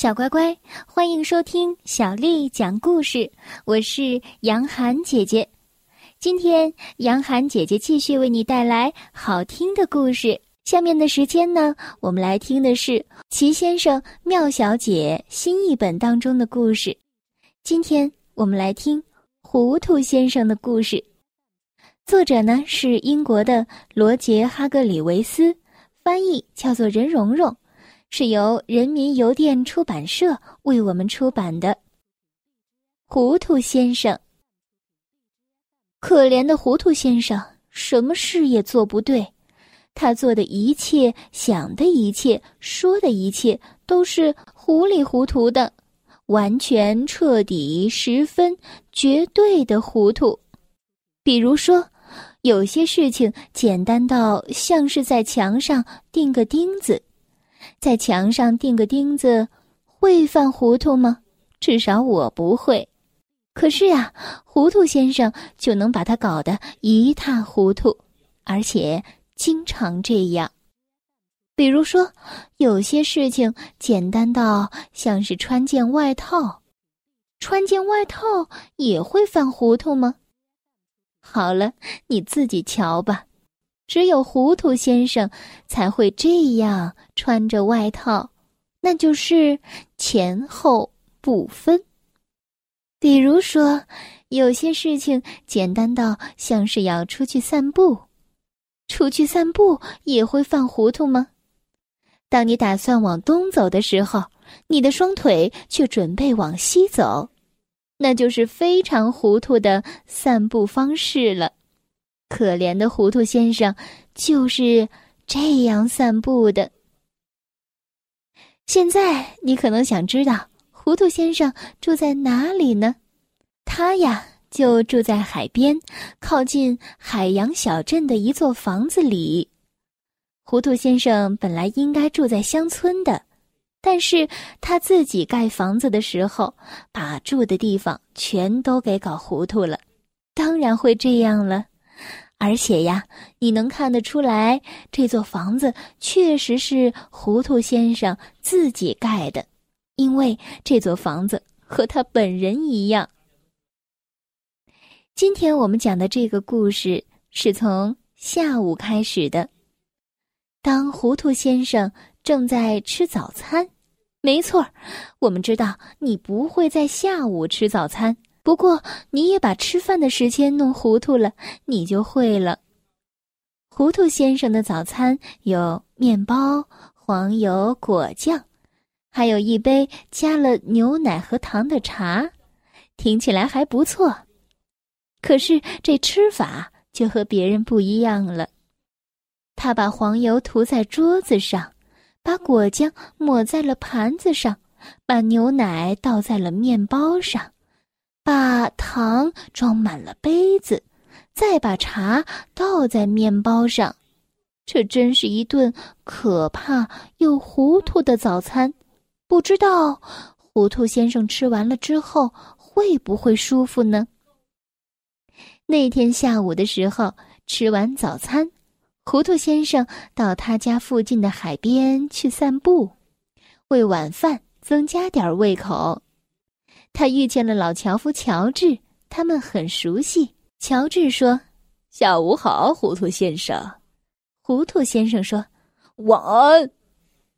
小乖乖，欢迎收听小丽讲故事。我是杨涵姐姐，今天杨涵姐姐继续为你带来好听的故事。下面的时间呢，我们来听的是《齐先生妙小姐》新译本当中的故事。今天我们来听糊涂先生的故事，作者呢是英国的罗杰·哈格里维斯，翻译叫做任蓉蓉。是由人民邮电出版社为我们出版的《糊涂先生》。可怜的糊涂先生，什么事也做不对，他做的一切、想的一切、说的一切，都是糊里糊涂的，完全、彻底、十分、绝对的糊涂。比如说，有些事情简单到像是在墙上钉个钉子。在墙上钉个钉子，会犯糊涂吗？至少我不会。可是呀，糊涂先生就能把他搞得一塌糊涂，而且经常这样。比如说，有些事情简单到像是穿件外套，穿件外套也会犯糊涂吗？好了，你自己瞧吧。只有糊涂先生才会这样穿着外套，那就是前后不分。比如说，有些事情简单到像是要出去散步，出去散步也会犯糊涂吗？当你打算往东走的时候，你的双腿却准备往西走，那就是非常糊涂的散步方式了。可怜的糊涂先生就是这样散步的。现在你可能想知道，糊涂先生住在哪里呢？他呀，就住在海边，靠近海洋小镇的一座房子里。糊涂先生本来应该住在乡村的，但是他自己盖房子的时候，把住的地方全都给搞糊涂了，当然会这样了。而且呀，你能看得出来，这座房子确实是糊涂先生自己盖的，因为这座房子和他本人一样。今天我们讲的这个故事是从下午开始的，当糊涂先生正在吃早餐。没错我们知道你不会在下午吃早餐。不过，你也把吃饭的时间弄糊涂了，你就会了。糊涂先生的早餐有面包、黄油、果酱，还有一杯加了牛奶和糖的茶，听起来还不错。可是这吃法就和别人不一样了。他把黄油涂在桌子上，把果酱抹在了盘子上，把牛奶倒在了面包上。把糖装满了杯子，再把茶倒在面包上，这真是一顿可怕又糊涂的早餐。不知道糊涂先生吃完了之后会不会舒服呢？那天下午的时候，吃完早餐，糊涂先生到他家附近的海边去散步，为晚饭增加点胃口。他遇见了老樵夫乔治，他们很熟悉。乔治说：“下午好，糊涂先生。”糊涂先生说：“晚安。”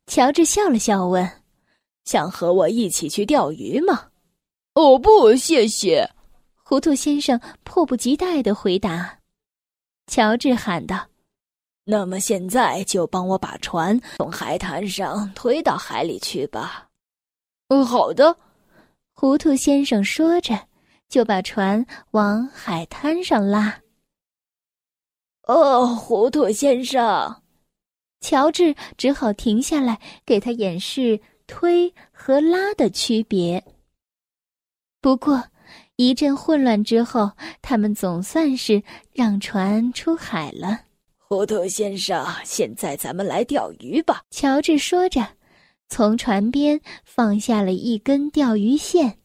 乔治笑了笑，问：“想和我一起去钓鱼吗？”“哦，不，谢谢。”糊涂先生迫不及待的回答。乔治喊道：“那么现在就帮我把船从海滩上推到海里去吧。”“嗯，好的。”糊涂先生说着，就把船往海滩上拉。哦，糊涂先生，乔治只好停下来给他演示推和拉的区别。不过，一阵混乱之后，他们总算是让船出海了。糊涂先生，现在咱们来钓鱼吧。乔治说着。从船边放下了一根钓鱼线。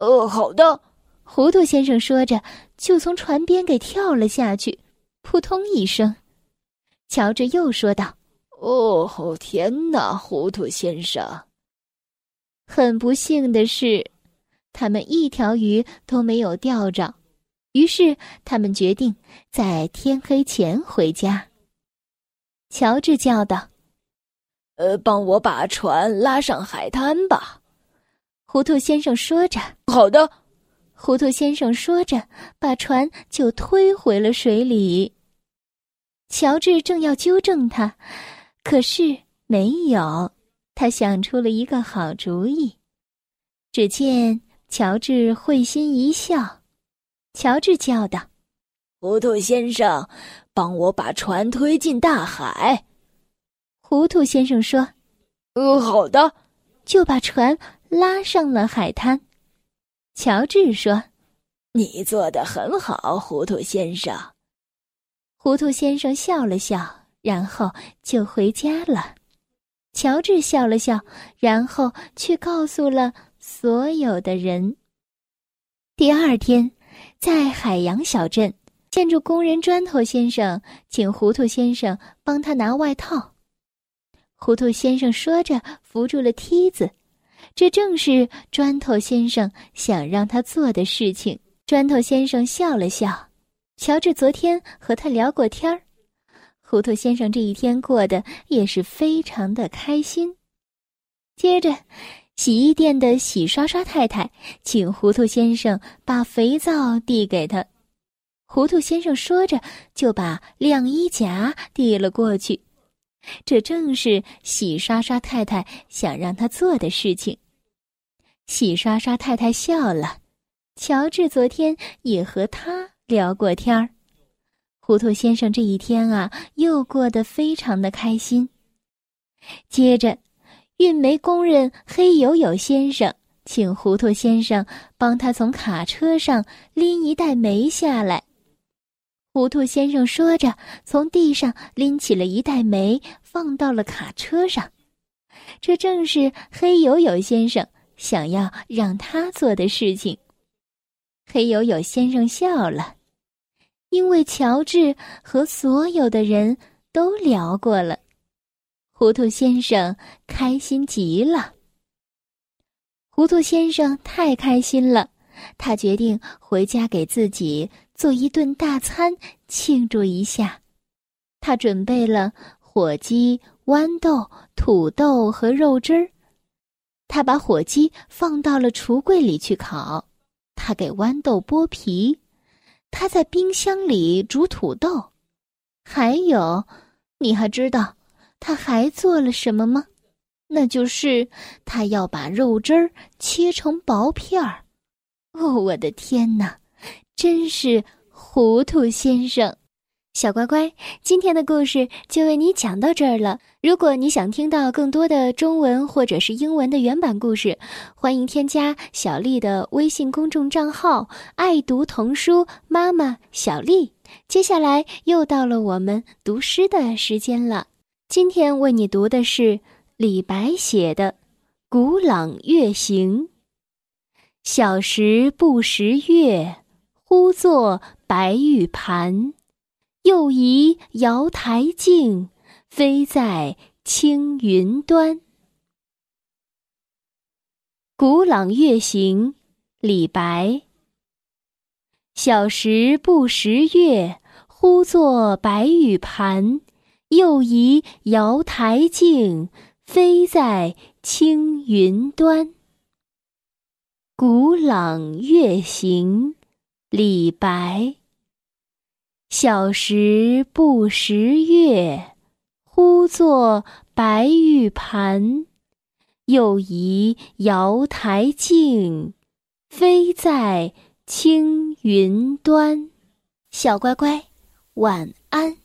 哦，好的，糊涂先生说着，就从船边给跳了下去。扑通一声，乔治又说道：“哦，天哪，糊涂先生！”很不幸的是，他们一条鱼都没有钓着。于是，他们决定在天黑前回家。乔治叫道：“呃，帮我把船拉上海滩吧。”糊涂先生说着：“好的。”糊涂先生说着，把船就推回了水里。乔治正要纠正他，可是没有。他想出了一个好主意。只见乔治会心一笑，乔治叫道：“糊涂先生，帮我把船推进大海。”糊涂先生说：“呃，好的。”就把船拉上了海滩。乔治说：“你做的很好，糊涂先生。”糊涂先生笑了笑，然后就回家了。乔治笑了笑，然后去告诉了所有的人。第二天，在海洋小镇，建筑工人砖头先生请糊涂先生帮他拿外套。糊涂先生说着，扶住了梯子。这正是砖头先生想让他做的事情。砖头先生笑了笑。乔治昨天和他聊过天儿。糊涂先生这一天过得也是非常的开心。接着，洗衣店的洗刷刷太太请糊涂先生把肥皂递给他。糊涂先生说着，就把晾衣夹递了过去。这正是洗刷刷太太想让他做的事情。洗刷刷太太笑了。乔治昨天也和他聊过天儿。糊涂先生这一天啊，又过得非常的开心。接着，运煤工人黑友友先生请糊涂先生帮他从卡车上拎一袋煤下来。糊涂先生说着，从地上拎起了一袋煤，放到了卡车上。这正是黑友友先生想要让他做的事情。黑友友先生笑了。因为乔治和所有的人都聊过了，糊涂先生开心极了。糊涂先生太开心了，他决定回家给自己做一顿大餐庆祝一下。他准备了火鸡、豌豆、土豆和肉汁儿。他把火鸡放到了橱柜里去烤，他给豌豆剥皮。他在冰箱里煮土豆，还有，你还知道他还做了什么吗？那就是他要把肉汁儿切成薄片儿。哦，我的天哪，真是糊涂先生！小乖乖，今天的故事就为你讲到这儿了。如果你想听到更多的中文或者是英文的原版故事，欢迎添加小丽的微信公众账号“爱读童书妈妈小丽”。接下来又到了我们读诗的时间了。今天为你读的是李白写的《古朗月行》。小时不识月，呼作白玉盘。又疑瑶台镜，飞在青云端。《古朗月行》李白。小时不识月，呼作白玉盘。又疑瑶台镜，飞在青云端。《古朗月行》李白。小时不识月，呼作白玉盘。又疑瑶台镜，飞在青云端。小乖乖，晚安。